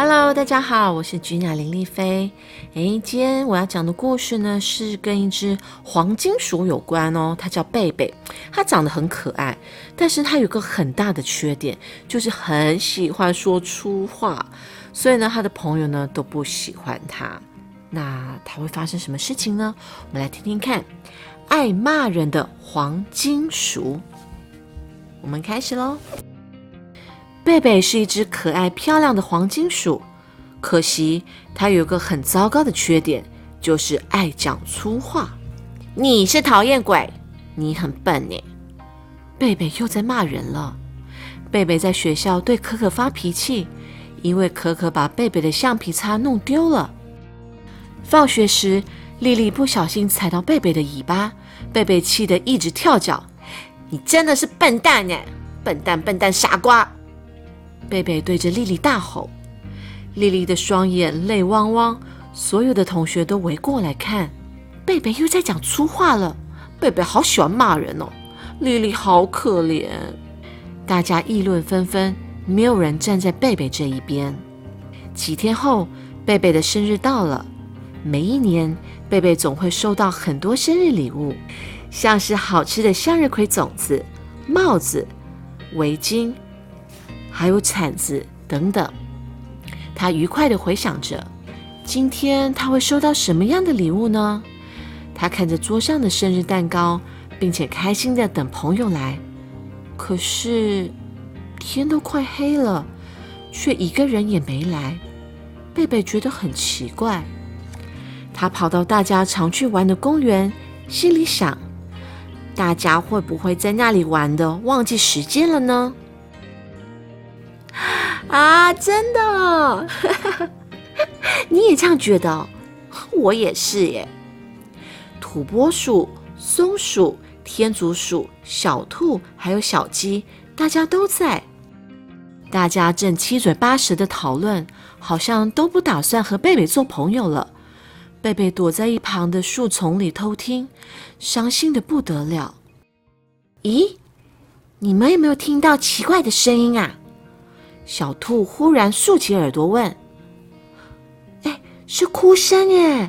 Hello，大家好，我是菊鸟林丽菲。诶，今天我要讲的故事呢，是跟一只黄金鼠有关哦。它叫贝贝，它长得很可爱，但是它有个很大的缺点，就是很喜欢说粗话，所以呢，它的朋友呢都不喜欢它。那它会发生什么事情呢？我们来听听看。爱骂人的黄金鼠，我们开始喽。贝贝是一只可爱漂亮的黄金鼠，可惜它有个很糟糕的缺点，就是爱讲粗话。你是讨厌鬼，你很笨呢。贝贝又在骂人了。贝贝在学校对可可发脾气，因为可可把贝贝的橡皮擦弄丢了。放学时，丽丽不小心踩到贝贝的尾巴，贝贝气得一直跳脚。你真的是笨蛋呢，笨蛋笨蛋傻瓜！贝贝对着丽丽大吼，丽丽的双眼泪汪汪。所有的同学都围过来看，贝贝又在讲粗话了。贝贝好喜欢骂人哦，丽丽好可怜。大家议论纷纷，没有人站在贝贝这一边。几天后，贝贝的生日到了。每一年，贝贝总会收到很多生日礼物，像是好吃的向日葵种子、帽子、围巾。还有铲子等等，他愉快地回想着，今天他会收到什么样的礼物呢？他看着桌上的生日蛋糕，并且开心地等朋友来。可是天都快黑了，却一个人也没来。贝贝觉得很奇怪，他跑到大家常去玩的公园，心里想：大家会不会在那里玩的忘记时间了呢？啊，真的，你也这样觉得？我也是耶。土拨鼠、松鼠、天竺鼠、小兔还有小鸡，大家都在。大家正七嘴八舌的讨论，好像都不打算和贝贝做朋友了。贝贝躲在一旁的树丛里偷听，伤心的不得了。咦，你们有没有听到奇怪的声音啊？小兔忽然竖起耳朵问：“哎，是哭声耶！”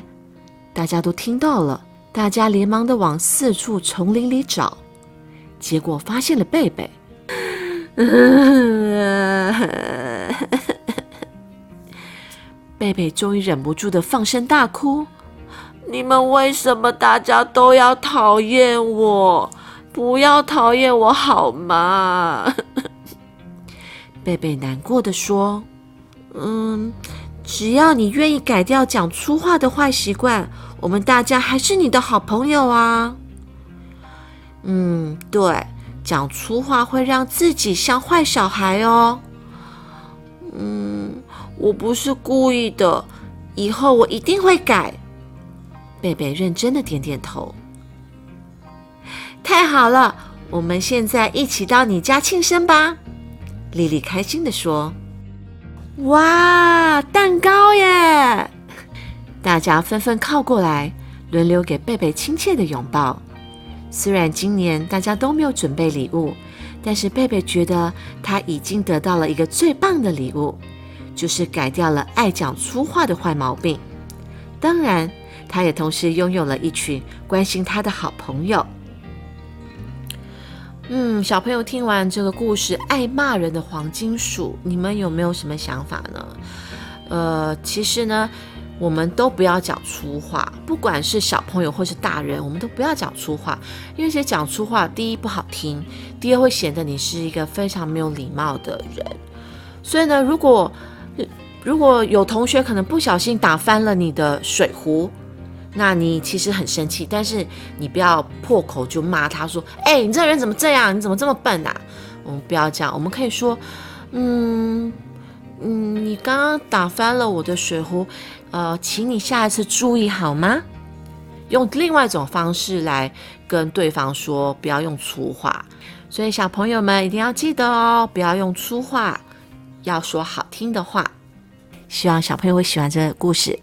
大家都听到了，大家连忙的往四处丛林里找，结果发现了贝贝。贝贝终于忍不住的放声大哭：“你们为什么大家都要讨厌我？不要讨厌我好吗？” 贝贝难过的说：“嗯，只要你愿意改掉讲粗话的坏习惯，我们大家还是你的好朋友啊。”嗯，对，讲粗话会让自己像坏小孩哦。嗯，我不是故意的，以后我一定会改。贝贝认真的点点头。太好了，我们现在一起到你家庆生吧。丽丽开心地说：“哇，蛋糕耶！” 大家纷纷靠过来，轮流给贝贝亲切的拥抱。虽然今年大家都没有准备礼物，但是贝贝觉得他已经得到了一个最棒的礼物，就是改掉了爱讲粗话的坏毛病。当然，他也同时拥有了一群关心他的好朋友。嗯，小朋友听完这个故事，爱骂人的黄金鼠，你们有没有什么想法呢？呃，其实呢，我们都不要讲粗话，不管是小朋友或是大人，我们都不要讲粗话，因为讲粗话，第一不好听，第二会显得你是一个非常没有礼貌的人。所以呢，如果如果有同学可能不小心打翻了你的水壶。那你其实很生气，但是你不要破口就骂他说：“哎，你这个人怎么这样？你怎么这么笨呐？”我们不要这样，我们可以说：“嗯嗯，你刚刚打翻了我的水壶，呃，请你下一次注意好吗？”用另外一种方式来跟对方说，不要用粗话。所以小朋友们一定要记得哦，不要用粗话，要说好听的话。希望小朋友会喜欢这个故事。